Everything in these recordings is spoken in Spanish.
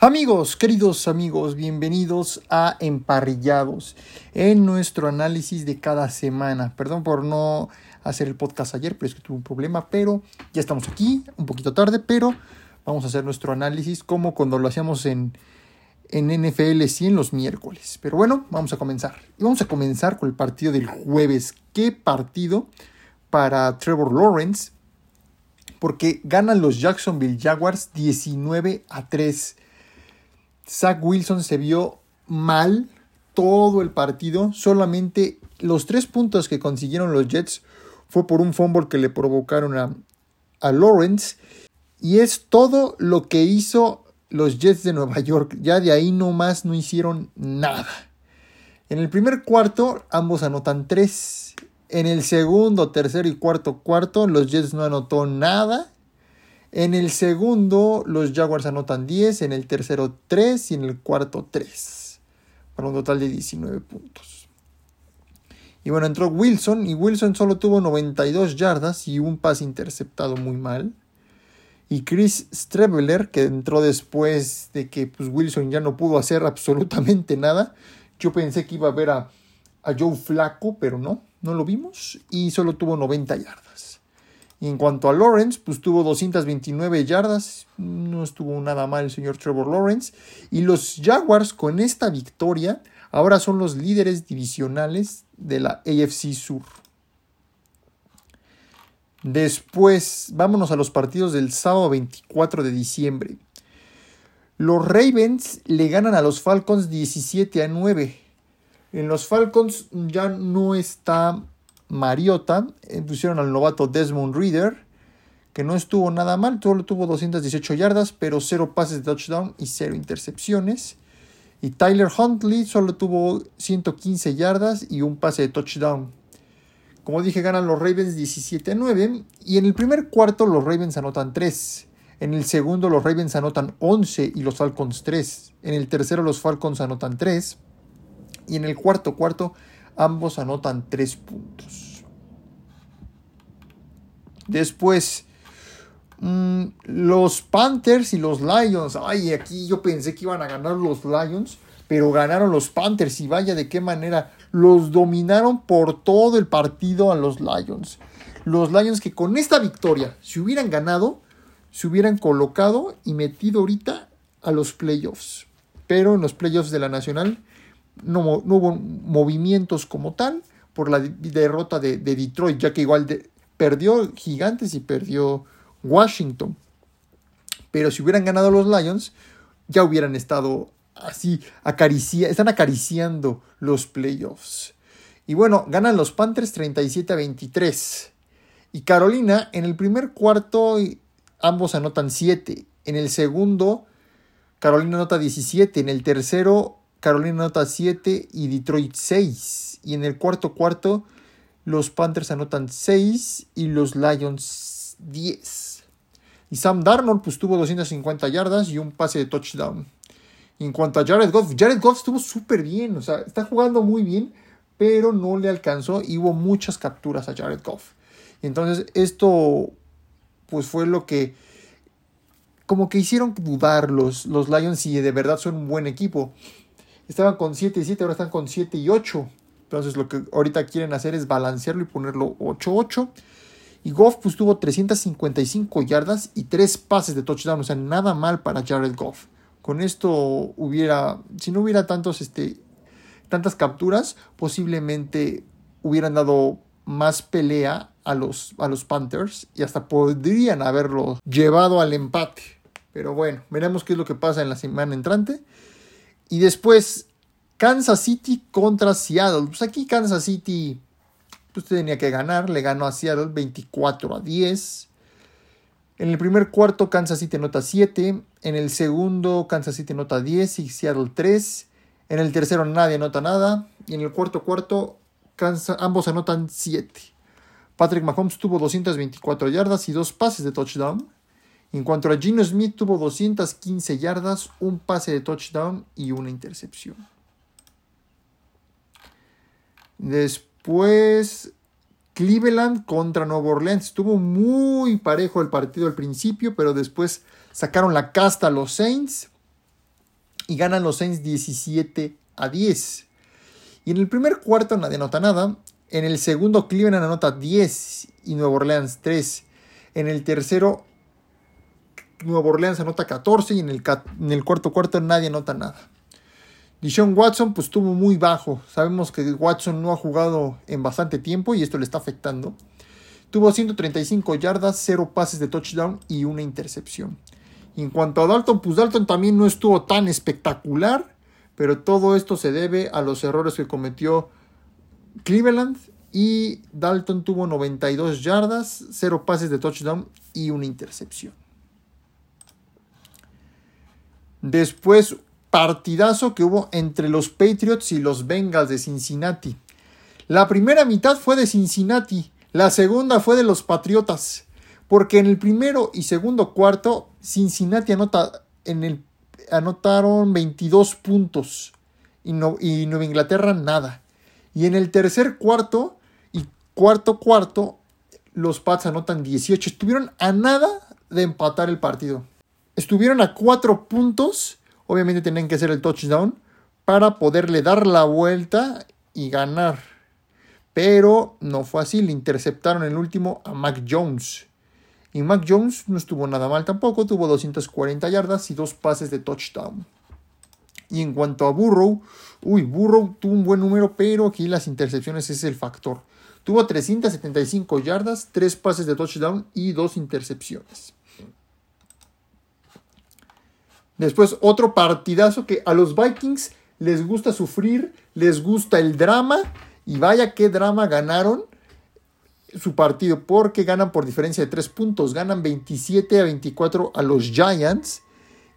Amigos, queridos amigos, bienvenidos a Emparrillados en nuestro análisis de cada semana. Perdón por no hacer el podcast ayer, pero es que tuve un problema, pero ya estamos aquí, un poquito tarde, pero vamos a hacer nuestro análisis como cuando lo hacíamos en, en NFL 100 los miércoles. Pero bueno, vamos a comenzar. Y vamos a comenzar con el partido del jueves. ¿Qué partido para Trevor Lawrence? Porque ganan los Jacksonville Jaguars 19 a 3. Zach Wilson se vio mal todo el partido. Solamente los tres puntos que consiguieron los Jets fue por un fumble que le provocaron a, a Lawrence. Y es todo lo que hizo los Jets de Nueva York. Ya de ahí nomás no hicieron nada. En el primer cuarto ambos anotan tres. En el segundo, tercero y cuarto cuarto los Jets no anotó nada. En el segundo, los Jaguars anotan 10, en el tercero 3 y en el cuarto 3, para un total de 19 puntos. Y bueno, entró Wilson y Wilson solo tuvo 92 yardas y un pase interceptado muy mal. Y Chris Streveler, que entró después de que pues, Wilson ya no pudo hacer absolutamente nada. Yo pensé que iba a ver a, a Joe Flaco, pero no, no lo vimos. Y solo tuvo 90 yardas. Y en cuanto a Lawrence, pues tuvo 229 yardas. No estuvo nada mal el señor Trevor Lawrence. Y los Jaguars con esta victoria ahora son los líderes divisionales de la AFC Sur. Después, vámonos a los partidos del sábado 24 de diciembre. Los Ravens le ganan a los Falcons 17 a 9. En los Falcons ya no está Mariota. Eh, pusieron al novato Desmond Reader, que no estuvo nada mal, solo tuvo 218 yardas, pero 0 pases de touchdown y 0 intercepciones. Y Tyler Huntley solo tuvo 115 yardas y un pase de touchdown. Como dije, ganan los Ravens 17-9. Y en el primer cuarto los Ravens anotan 3. En el segundo los Ravens anotan 11 y los Falcons 3. En el tercero los Falcons anotan 3. Y en el cuarto cuarto ambos anotan 3 puntos. Después, mmm, los Panthers y los Lions. Ay, aquí yo pensé que iban a ganar los Lions, pero ganaron los Panthers y vaya de qué manera los dominaron por todo el partido a los Lions. Los Lions que con esta victoria, si hubieran ganado, se hubieran colocado y metido ahorita a los playoffs. Pero en los playoffs de la Nacional no, hubo movimientos como tal por la derrota de, de Detroit, ya que igual de, perdió Gigantes y perdió Washington. Pero si hubieran ganado los Lions, ya hubieran estado así, acaricia, están acariciando los playoffs. Y bueno, ganan los Panthers 37 a 23. Y Carolina, en el primer cuarto, ambos anotan 7. En el segundo, Carolina anota 17. En el tercero, Carolina anota 7 y Detroit 6. Y en el cuarto cuarto, los Panthers anotan 6 y los Lions 10. Y Sam Darnold pues tuvo 250 yardas y un pase de touchdown. En cuanto a Jared Goff, Jared Goff estuvo súper bien, o sea, está jugando muy bien, pero no le alcanzó y hubo muchas capturas a Jared Goff. Y entonces esto pues fue lo que como que hicieron dudar los, los Lions si de verdad son un buen equipo. Estaban con 7 y 7, ahora están con 7 y 8. Entonces lo que ahorita quieren hacer es balancearlo y ponerlo 8-8. Y Goff pues tuvo 355 yardas y 3 pases de touchdown. O sea, nada mal para Jared Goff. Con esto hubiera, si no hubiera tantos, este, tantas capturas, posiblemente hubieran dado más pelea a los, a los Panthers y hasta podrían haberlo llevado al empate. Pero bueno, veremos qué es lo que pasa en la semana entrante. Y después, Kansas City contra Seattle. Pues aquí Kansas City pues tenía que ganar. Le ganó a Seattle 24 a 10. En el primer cuarto, Kansas City nota 7. En el segundo, Kansas City nota 10 y Seattle 3. En el tercero, nadie anota nada. Y en el cuarto cuarto, Kansas, ambos anotan 7. Patrick Mahomes tuvo 224 yardas y dos pases de touchdown. En cuanto a Gino Smith, tuvo 215 yardas, un pase de touchdown y una intercepción. Después, Cleveland contra Nueva Orleans. Estuvo muy parejo el partido al principio, pero después sacaron la casta a los Saints. y ganan los Saints 17 a 10. Y en el primer cuarto nadie anota nada. En el segundo Cleveland anota 10 y Nueva Orleans 3. En el tercero Nueva Orleans anota 14 y en el, cuarto cuarto nadie anota nada. Dishon Watson pues estuvo muy bajo. Sabemos que Watson no ha jugado en bastante tiempo y esto le está afectando. Tuvo 135 yardas, 0 pases de touchdown y una intercepción. En cuanto a Dalton, pues Dalton también no estuvo tan espectacular, pero todo esto se debe a los errores que cometió Cleveland y Dalton tuvo 92 yardas, 0 pases de touchdown y una intercepción. Después, partidazo que hubo entre los Patriots y los Bengals de Cincinnati. La primera mitad fue de Cincinnati, la segunda fue de los Patriotas, porque en el primero y segundo cuarto Cincinnati anota en el, anotaron 22 puntos y, no, y Nueva Inglaterra nada. Y en el tercer cuarto y cuarto cuarto los Pats anotan 18. Estuvieron a nada de empatar el partido estuvieron a cuatro puntos. Obviamente tenían que hacer el touchdown para poderle dar la vuelta y ganar. Pero no fue así. Le interceptaron el último a Mac Jones. Y Mac Jones no estuvo nada mal tampoco. Tuvo 240 yardas y dos pases de touchdown. Y en cuanto a Burrow, uy, Burrow tuvo un buen número, pero aquí las intercepciones es el factor. Tuvo 375 yardas, tres pases de touchdown y dos intercepciones. Después otro partidazo que a los Vikings les gusta sufrir, les gusta el drama y vaya qué drama ganaron su partido porque ganan por diferencia de 3 puntos, ganan 27 a 24 a los Giants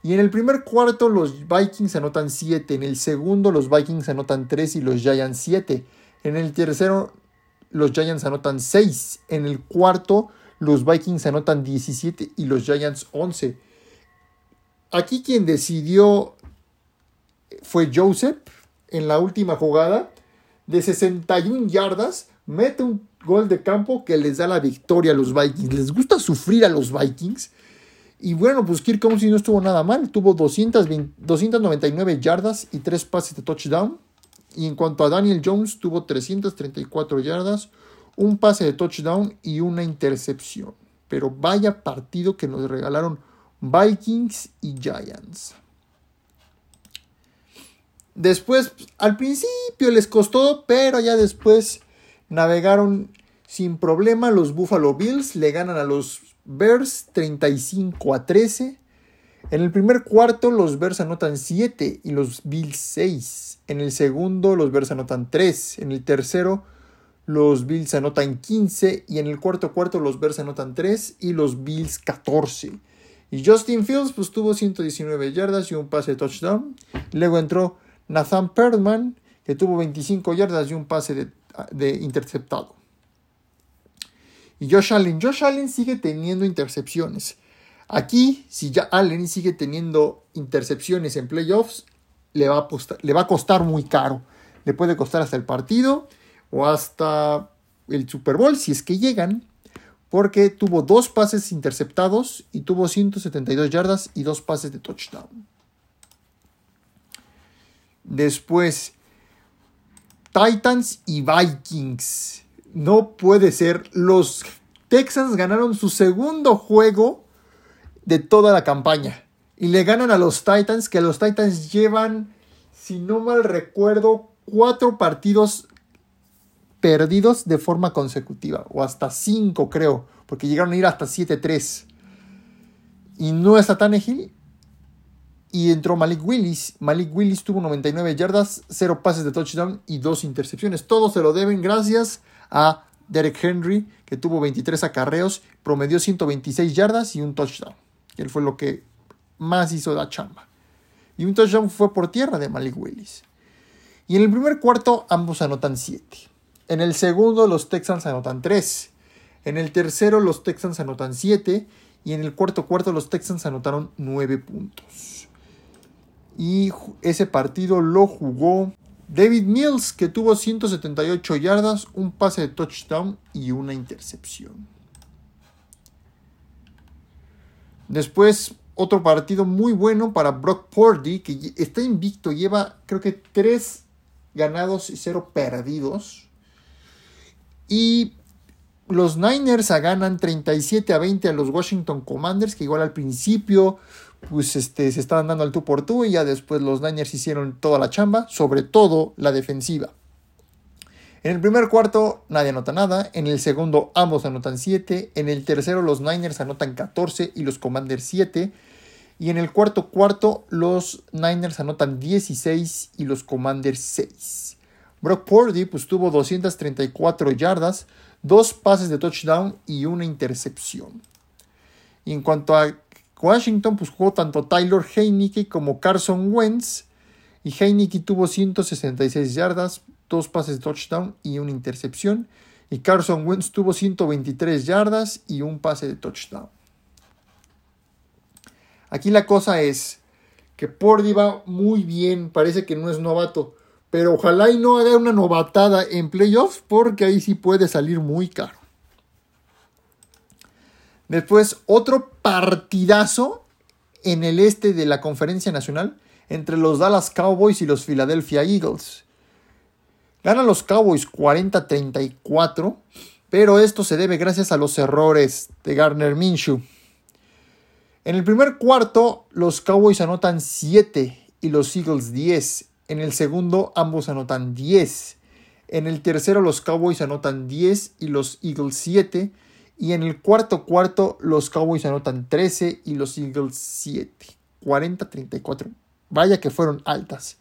y en el primer cuarto los Vikings anotan 7, en el segundo los Vikings anotan 3 y los Giants 7, en el tercero los Giants anotan 6, en el cuarto los Vikings anotan 17 y los Giants 11. Aquí quien decidió fue Joseph en la última jugada de 61 yardas. Mete un gol de campo que les da la victoria a los Vikings. Les gusta sufrir a los Vikings. Y bueno, pues Kirk Cousins no estuvo nada mal. Tuvo 299 yardas y 3 pases de touchdown. Y en cuanto a Daniel Jones, tuvo 334 yardas, un pase de touchdown y una intercepción. Pero vaya partido que nos regalaron Vikings y Giants. Después, al principio les costó, pero ya después navegaron sin problema. Los Buffalo Bills le ganan a los Bears 35 a 13. En el primer cuarto los Bears anotan 7 y los Bills 6. En el segundo los Bears anotan 3. En el tercero los Bills anotan 15 y en el cuarto cuarto los Bears anotan 3 y los Bills 14. Y Justin Fields pues tuvo 119 yardas y un pase de touchdown. Luego entró Nathan Perlman, que tuvo 25 yardas y un pase de, interceptado. Y Josh Allen. Josh Allen sigue teniendo intercepciones. Aquí, si ya Allen sigue teniendo intercepciones en playoffs, le va, le va a costar muy caro. Le puede costar hasta el partido o hasta el Super Bowl si es que llegan porque tuvo dos pases interceptados y tuvo 172 yardas y dos pases de touchdown. Después, Titans y Vikings. No puede ser. Los Texans ganaron su segundo juego de toda la campaña. Y le ganan a los Titans, que los Titans llevan, si no mal recuerdo, cuatro partidos perdidos de forma consecutiva, o hasta 5 creo, porque llegaron a ir hasta 7-3. Y no está Tannehill. Y entró Malik Willis. Malik Willis tuvo 99 yardas, 0 pases de touchdown y 2 intercepciones. Todo se lo deben gracias a Derek Henry, que tuvo 23 acarreos, promedió 126 yardas y un touchdown. Él fue lo que más hizo la chamba. Y un touchdown fue por tierra de Malik Willis. Y en el primer cuarto ambos anotan 7. En el segundo los Texans anotan 3. En el tercero los Texans anotan 7. Y en el cuarto cuarto los Texans anotaron 9 puntos. Y ese partido lo jugó David Mills, que tuvo 178 yardas, un pase de touchdown y una intercepción. Después, otro partido muy bueno para Brock Purdy, que está invicto, lleva creo que 3 ganados y 0 perdidos. Y los Niners ganan 37 a 20 a los Washington Commanders, que igual al principio pues este, se estaban dando al tú por tú y ya después los Niners hicieron toda la chamba, sobre todo la defensiva. En el primer cuarto nadie anota nada, en el segundo ambos anotan 7, en el tercero los Niners anotan 14 y los Commanders 7, y en el cuarto cuarto los Niners anotan 16 y los Commanders 6. Brock Purdy pues tuvo 234 yardas, dos pases de touchdown y una intercepción. Y en cuanto a Washington, pues jugó tanto Tyler Heineke como Carson Wentz. Y Heineke tuvo 166 yardas, dos pases de touchdown y una intercepción. Y Carson Wentz tuvo 123 yardas y un pase de touchdown. Aquí la cosa es que Pordy va muy bien, parece que no es novato, pero ojalá y no haga una novatada en playoffs porque ahí sí puede salir muy caro. Después, otro partidazo en el este de la Conferencia Nacional entre los Dallas Cowboys y los Philadelphia Eagles. Ganan los Cowboys 40-34, pero esto se debe gracias a los errores de Garner Minshew. En el primer cuarto, los Cowboys anotan 7 y los Eagles 10. En el segundo, ambos anotan 10. En el tercero, los Cowboys anotan 10 y los Eagles 7. Y en el cuarto cuarto, los Cowboys anotan 13 y los Eagles 7. 40-34. Vaya que fueron altas.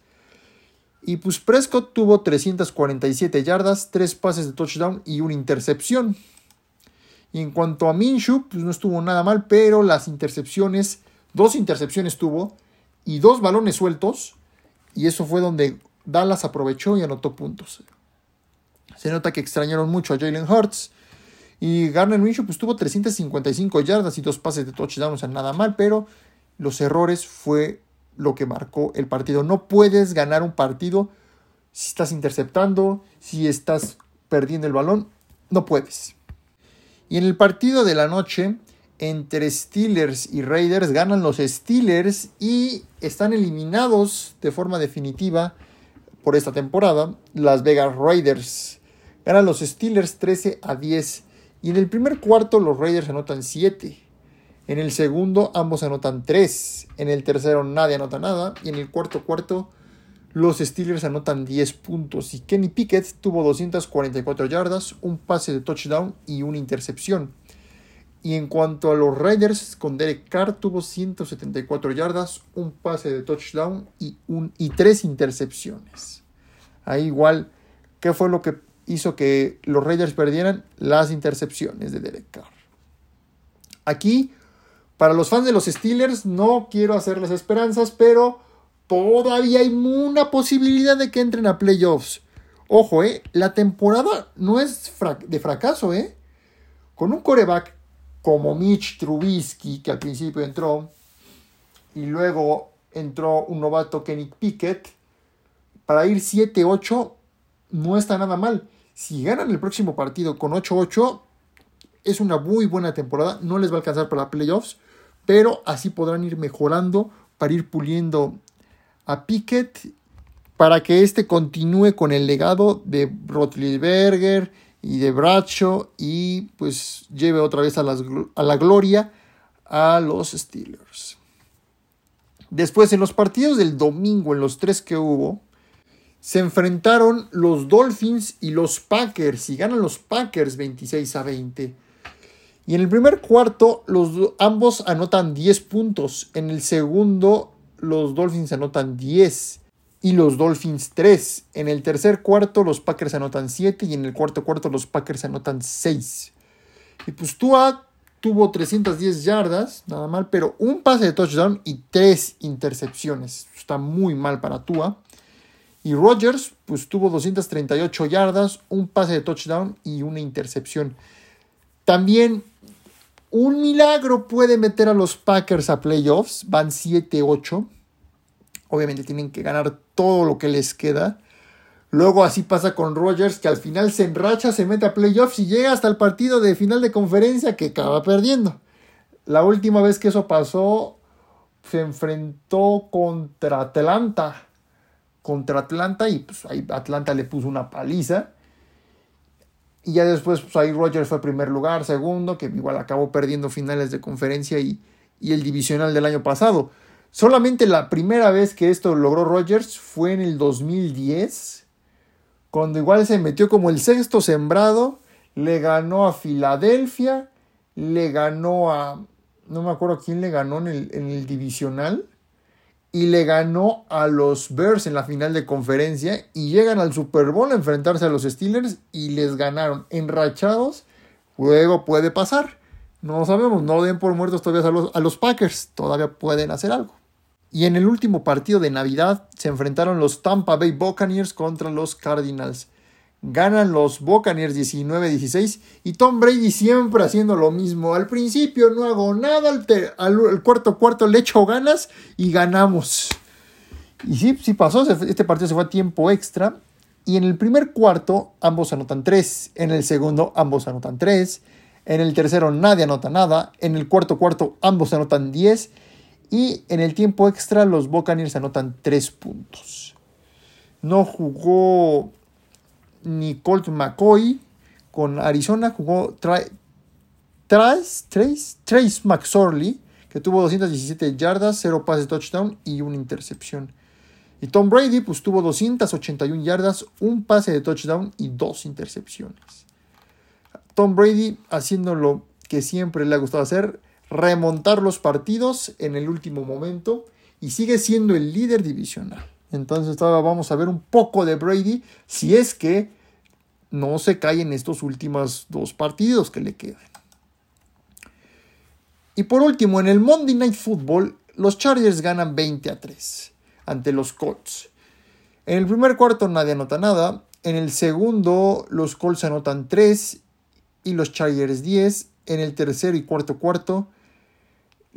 Y pues Prescott tuvo 347 yardas, 3 pases de touchdown y una intercepción. Y en cuanto a Minshew, pues no estuvo nada mal, pero las intercepciones, dos intercepciones tuvo y dos balones sueltos. Y eso fue donde Dallas aprovechó y anotó puntos. Se nota que extrañaron mucho a Jalen Hurts. Y Garner Minshew pues tuvo 355 yardas y dos pases de touchdown, o sea, nada mal, pero los errores fue lo que marcó el partido. No puedes ganar un partido si estás interceptando, si estás perdiendo el balón, no puedes. Y en el partido de la noche entre Steelers y Raiders ganan los Steelers y están eliminados de forma definitiva por esta temporada las Vegas Raiders. Ganan los Steelers 13 a 10 y en el primer cuarto los Raiders anotan 7. En el segundo ambos anotan 3. En el tercero nadie anota nada. Y en el cuarto cuarto los Steelers anotan 10 puntos. Y Kenny Pickett tuvo 244 yardas, un pase de touchdown y una intercepción. Y en cuanto a los Raiders, con Derek Carr tuvo 174 yardas, un pase de touchdown y, un, y tres intercepciones. Ahí igual, ¿qué fue lo que hizo que los Raiders perdieran las intercepciones de Derek Carr. Aquí, para los fans de los Steelers, no quiero hacerles esperanzas, pero todavía hay una posibilidad de que entren a playoffs. Ojo, eh, la temporada no es de fracaso, eh. Con un coreback como Mitch Trubisky, que al principio entró, y luego entró un novato Kenny Pickett, para ir 7-8 no está nada mal. Si ganan el próximo partido con 8-8, es una muy buena temporada. No les va a alcanzar para playoffs, pero así podrán ir mejorando para ir puliendo a Pickett para que éste continúe con el legado de Rotlisberger y de Bracho y pues lleve otra vez a, la gloria a los Steelers. Después en los partidos del domingo, en los tres que hubo, se enfrentaron los Dolphins y los Packers y ganan los Packers 26 a 20. Y en el primer cuarto los ambos anotan 10 puntos, en el segundo los Dolphins anotan 10 y los Dolphins 3. En el tercer cuarto los Packers anotan 7 y en el cuarto cuarto los Packers anotan 6. Y pues Tua tuvo 310 yardas, nada mal, pero un pase de touchdown y 3 intercepciones. Está muy mal para Tua. Y Rodgers pues tuvo 238 yardas, un pase de touchdown y una intercepción. También un milagro puede meter a los Packers a playoffs, van 7-8. Obviamente tienen que ganar todo lo que les queda. Luego así pasa con Rodgers, que al final se enracha, se mete a playoffs y llega hasta el partido de final de conferencia que acaba perdiendo. La última vez que eso pasó se enfrentó contra Atlanta. Contra Atlanta y pues ahí Atlanta le puso una paliza. Y ya después pues ahí Rogers fue primer lugar, segundo, que igual acabó perdiendo finales de conferencia y, y el divisional del año pasado. Solamente la primera vez que esto logró Rogers fue en el 2010, cuando igual se metió como el sexto sembrado, le ganó a Filadelfia, le ganó a, no me acuerdo quién le ganó en el, divisional, y le ganó a los Bears en la final de conferencia, y llegan al Super Bowl a enfrentarse a los Steelers y les ganaron enrachados. Luego puede pasar. No sabemos, no den por muertos todavía a los Packers, todavía pueden hacer algo. Y en el último partido de Navidad se enfrentaron los Tampa Bay Buccaneers contra los Cardinals. Ganan los Buccaneers 19-16 y Tom Brady siempre haciendo lo mismo. Al principio no hago nada, al, cuarto cuarto le echo ganas y ganamos. Y sí, sí pasó, este partido se fue a tiempo extra. Y en el primer cuarto ambos anotan 3, en el segundo ambos anotan 3, en el tercero nadie anota nada, en el cuarto cuarto ambos anotan 10 y en el tiempo extra los Buccaneers anotan 3 puntos. No jugó ni Colt McCoy con Arizona, jugó Trace, McSorley, que tuvo 217 yardas, 0 pases de touchdown y una intercepción. Y Tom Brady pues tuvo 281 yardas, un pase de touchdown y dos intercepciones. Tom Brady haciendo lo que siempre le ha gustado hacer, remontar los partidos en el último momento y sigue siendo el líder divisional. Entonces ahora vamos a ver un poco de Brady si es que no se cae en estos últimos dos partidos que le quedan. Y por último, en el Monday Night Football, los Chargers ganan 20 a 3 ante los Colts. En el primer cuarto nadie anota nada. En el segundo, los Colts anotan 3 y los Chargers 10. En el tercero y cuarto cuarto,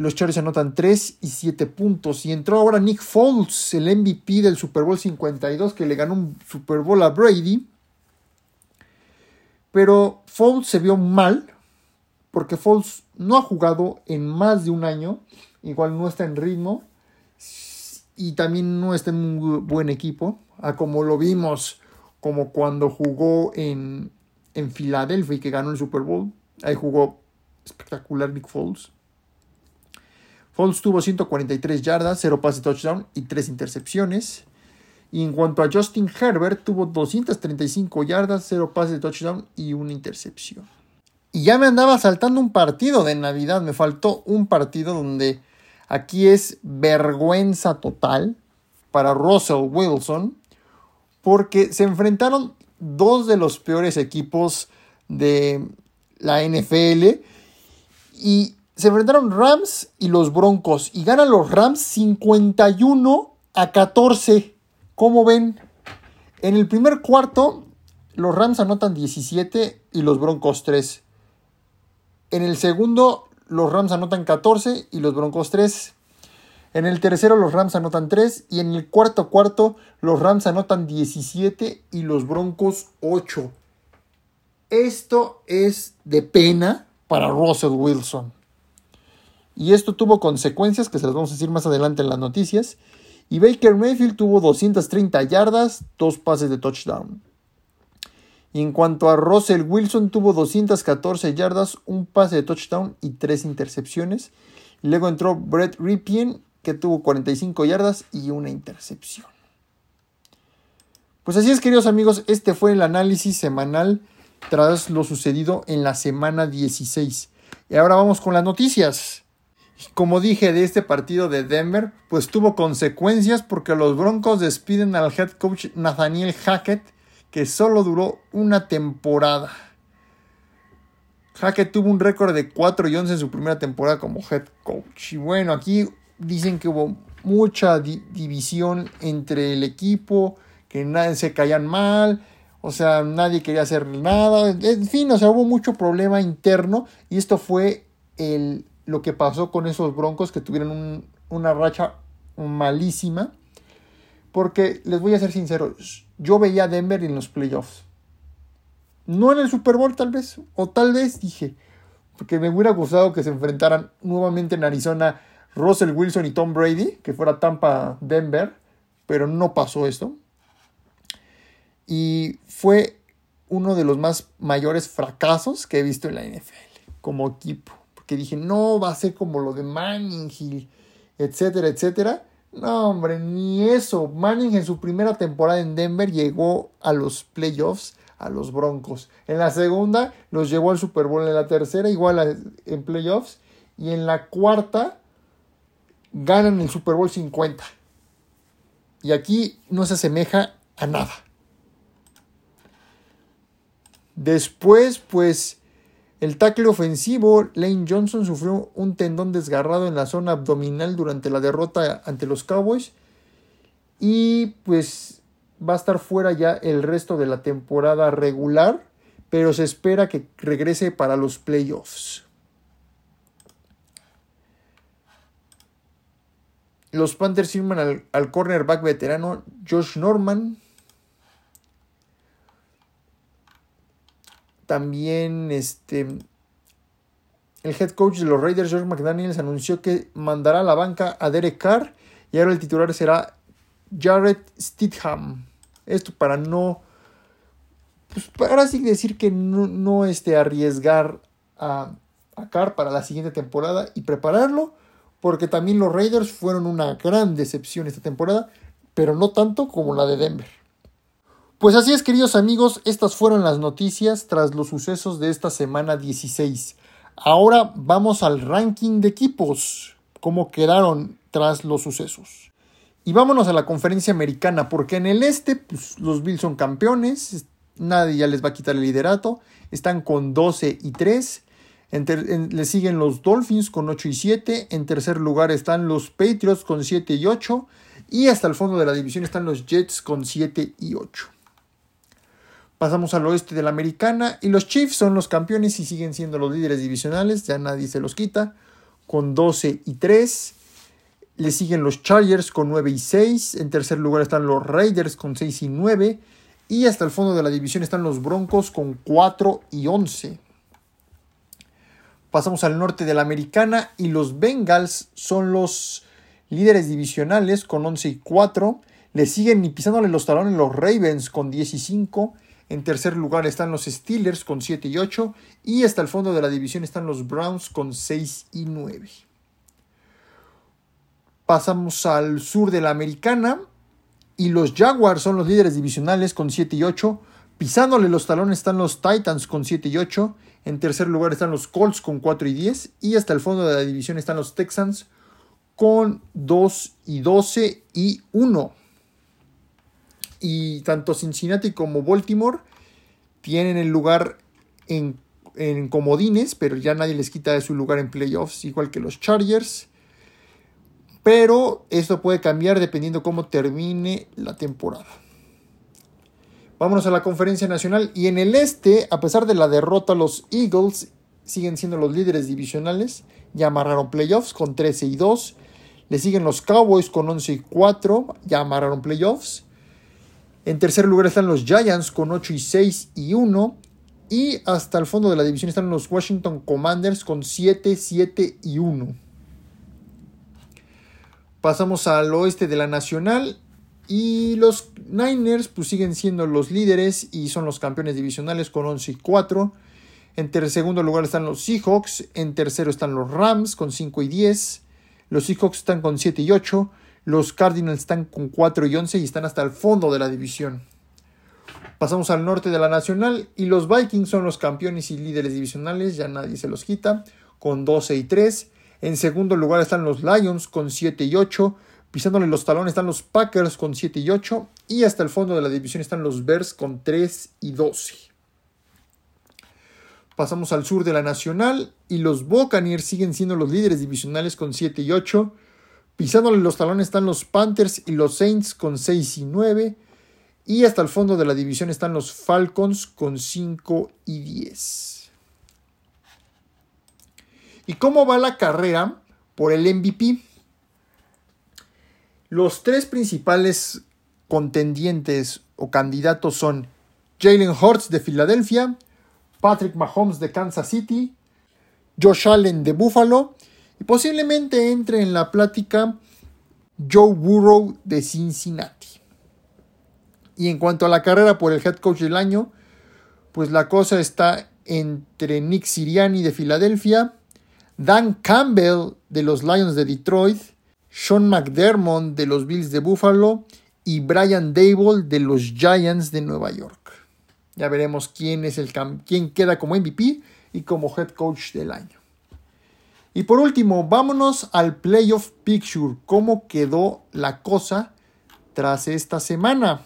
los Chargers anotan 3 y 7 puntos. Y entró ahora Nick Foles, el MVP del Super Bowl 52, que le ganó un Super Bowl a Brady. Pero Foles se vio mal, porque Foles no ha jugado en más de un año. Igual no está en ritmo. Y también no está en un buen equipo. Como lo vimos, como cuando jugó en, en Filadelfia y que ganó el Super Bowl. Ahí jugó espectacular Nick Foles. Foles tuvo 143 yardas, 0 pases touchdown y 3 intercepciones. Y en cuanto a Justin Herbert, tuvo 235 yardas, 0 pases de touchdown y una intercepción. Y ya me andaba saltando un partido de Navidad, me faltó un partido donde aquí es vergüenza total para Russell Wilson, porque se enfrentaron dos de los peores equipos de la NFL y se enfrentaron Rams y los Broncos y ganan los Rams 51 a 14. ¿Cómo ven? En el primer cuarto, los Rams anotan 17 y los Broncos 3. En el segundo, los Rams anotan 14 y los Broncos 3. En el tercero, los Rams anotan 3. Y en el cuarto cuarto, los Rams anotan 17 y los Broncos 8. Esto es de pena para Russell Wilson. Y esto tuvo consecuencias que se las vamos a decir más adelante en las noticias. Y Baker Mayfield tuvo 230 yardas, dos pases de touchdown. Y en cuanto a Russell Wilson, tuvo 214 yardas, un pase de touchdown y tres intercepciones. Y luego entró Brett Ripien, que tuvo 45 yardas y una intercepción. Pues así es, queridos amigos, este fue el análisis semanal tras lo sucedido en la semana 16. Y ahora vamos con las noticias. Como dije de este partido de Denver, pues tuvo consecuencias porque los Broncos despiden al head coach Nathaniel Hackett, que solo duró una temporada. Hackett tuvo un récord de 4 y 11 en su primera temporada como head coach. Y bueno, aquí dicen que hubo mucha división entre el equipo, que nadie se caían mal, o sea, nadie quería hacer nada. En fin, o sea, hubo mucho problema interno y esto fue el lo que pasó con esos Broncos que tuvieron una racha malísima. Porque les voy a ser sincero, yo veía a Denver en los playoffs. No en el Super Bowl tal vez, o tal vez dije, porque me hubiera gustado que se enfrentaran nuevamente en Arizona Russell Wilson y Tom Brady, que fuera Tampa Denver, pero no pasó esto. Y fue uno de los más mayores fracasos que he visto en la NFL como equipo. Porque dije, no, va a ser como lo de Manning, etcétera, etcétera. No, hombre, ni eso. Manning en su primera temporada en Denver llegó a los playoffs a los Broncos. En la segunda los llevó al Super Bowl. En la tercera igual en playoffs. Y en la cuarta ganan el Super Bowl 50. Y aquí no se asemeja a nada. Después, pues, el tackle ofensivo, Lane Johnson, sufrió un tendón desgarrado en la zona abdominal durante la derrota ante los Cowboys. Y pues va a estar fuera ya el resto de la temporada regular, pero se espera que regrese para los playoffs. Los Panthers firman al, al cornerback veterano Josh Norman, También este, el head coach de los Raiders, George McDaniels, anunció que mandará a la banca a Derek Carr y ahora el titular será Jared Stidham. Esto para no, pues para así decir que no, no este, arriesgar a, a Carr para la siguiente temporada y prepararlo, porque también los Raiders fueron una gran decepción esta temporada, pero no tanto como la de Denver. Pues así es, queridos amigos, estas fueron las noticias tras los sucesos de esta semana 16. Ahora vamos al ranking de equipos, cómo quedaron tras los sucesos. Y vámonos a la conferencia americana, porque en el este pues, los Bills son campeones, nadie ya les va a quitar el liderato, están con 12 y 3. le siguen los Dolphins con 8 y 7. En tercer lugar están los Patriots con 7 y 8. Y hasta el fondo de la división están los Jets con 7 y 8. Pasamos al oeste de la americana y los Chiefs son los campeones y siguen siendo los líderes divisionales, ya nadie se los quita, con 12 y 3. Le siguen los Chargers con 9 y 6. En tercer lugar están los Raiders con 6 y 9. Y hasta el fondo de la división están los Broncos con 4 y 11. Pasamos al norte de la americana y los Bengals son los líderes divisionales con 11 y 4. Le siguen y pisándole los talones los Ravens con 10 y 5. En tercer lugar están los Steelers con 7 y 8. Y hasta el fondo de la división están los Browns con 6 y 9. Pasamos al sur de la americana. Y los Jaguars son los líderes divisionales con 7 y 8. Pisándole los talones están los Titans con 7 y 8. En tercer lugar están los Colts con 4 y 10. Y hasta el fondo de la división están los Texans con 2 y 12 y 1 y tanto Cincinnati como Baltimore tienen el lugar en, comodines, pero ya nadie les quita de su lugar en playoffs, igual que los Chargers. Pero esto puede cambiar dependiendo cómo termine la temporada. Vámonos a la conferencia nacional. Y en el este, a pesar de la derrota, los Eagles siguen siendo los líderes divisionales. Ya amarraron playoffs con 13 y 2. Le siguen los Cowboys con 11 y 4. Ya amarraron playoffs. En tercer lugar están los Giants con 8 y 6 y 1. Y hasta el fondo de la división están los Washington Commanders con 7, 7 y 1. Pasamos al oeste de la Nacional. Y los Niners pues siguen siendo los líderes y son los campeones divisionales con 11 y 4. En segundo lugar están los Seahawks. En tercero están los Rams con 5 y 10. Los Seahawks están con 7 y 8. Los Cardinals están con 4 y 11 y están hasta el fondo de la división. Pasamos al norte de la Nacional y los Vikings son los campeones y líderes divisionales, ya nadie se los quita, con 12 y 3. En segundo lugar están los Lions con 7 y 8. Pisándole los talones están los Packers con 7 y 8. Y hasta el fondo de la división están los Bears con 3 y 12. Pasamos al sur de la Nacional y los Buccaneers siguen siendo los líderes divisionales con 7 y 8. Pisándole los talones están los Panthers y los Saints con 6 y 9. Y hasta el fondo de la división están los Falcons con 5 y 10. ¿Y cómo va la carrera por el MVP? Los tres principales contendientes o candidatos son Jalen Hurts de Filadelfia, Patrick Mahomes de Kansas City, Josh Allen de Buffalo Y posiblemente entre en la plática Joe Burrow de Cincinnati. Y en cuanto a la carrera por el head coach del año, pues la cosa está entre Nick Siriani de Filadelfia, Dan Campbell de los Lions de Detroit, Sean McDermott de los Bills de Buffalo y Brian Dable de los Giants de Nueva York. Ya veremos quién es el quién queda como MVP y como head coach del año. Y por último, vámonos al playoff picture, cómo quedó la cosa tras esta semana.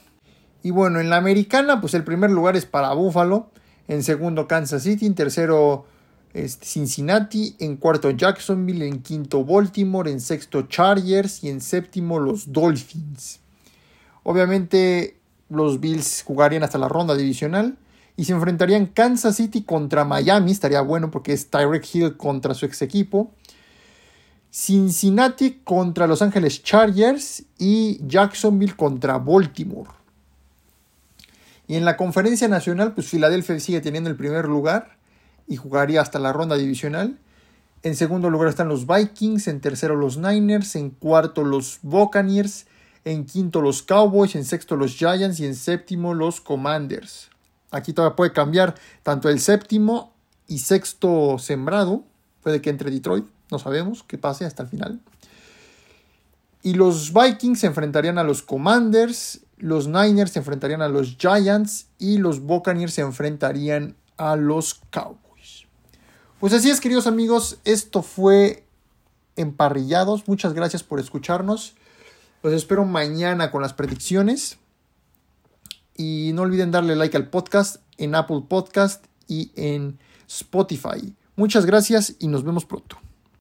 Y bueno, en la americana, pues el primer lugar es para Buffalo, en segundo Kansas City, en tercero este, Cincinnati, en cuarto Jacksonville, en quinto Baltimore, en sexto Chargers y en séptimo los Dolphins. Obviamente los Bills jugarían hasta la ronda divisional y se enfrentarían Kansas City contra Miami, estaría bueno porque es Tyreek Hill contra su ex equipo. Cincinnati contra Los Ángeles Chargers y Jacksonville contra Baltimore. Y en la conferencia nacional, pues Filadelfia sigue teniendo el primer lugar y jugaría hasta la ronda divisional. En segundo lugar están los Vikings, en tercero los Niners, en cuarto los Buccaneers, en quinto los Cowboys, en sexto los Giants y en séptimo los Commanders. Aquí todavía puede cambiar tanto el séptimo y sexto sembrado. Puede que entre Detroit, no sabemos qué pase hasta el final. Y los Vikings se enfrentarían a los Commanders, los Niners se enfrentarían a los Giants y los Buccaneers se enfrentarían a los Cowboys. Pues así es, queridos amigos, esto fue Emparrillados. Muchas gracias por escucharnos. Los espero mañana con las predicciones. Y no olviden darle like al podcast en Apple Podcast y en Spotify. Muchas gracias y nos vemos pronto.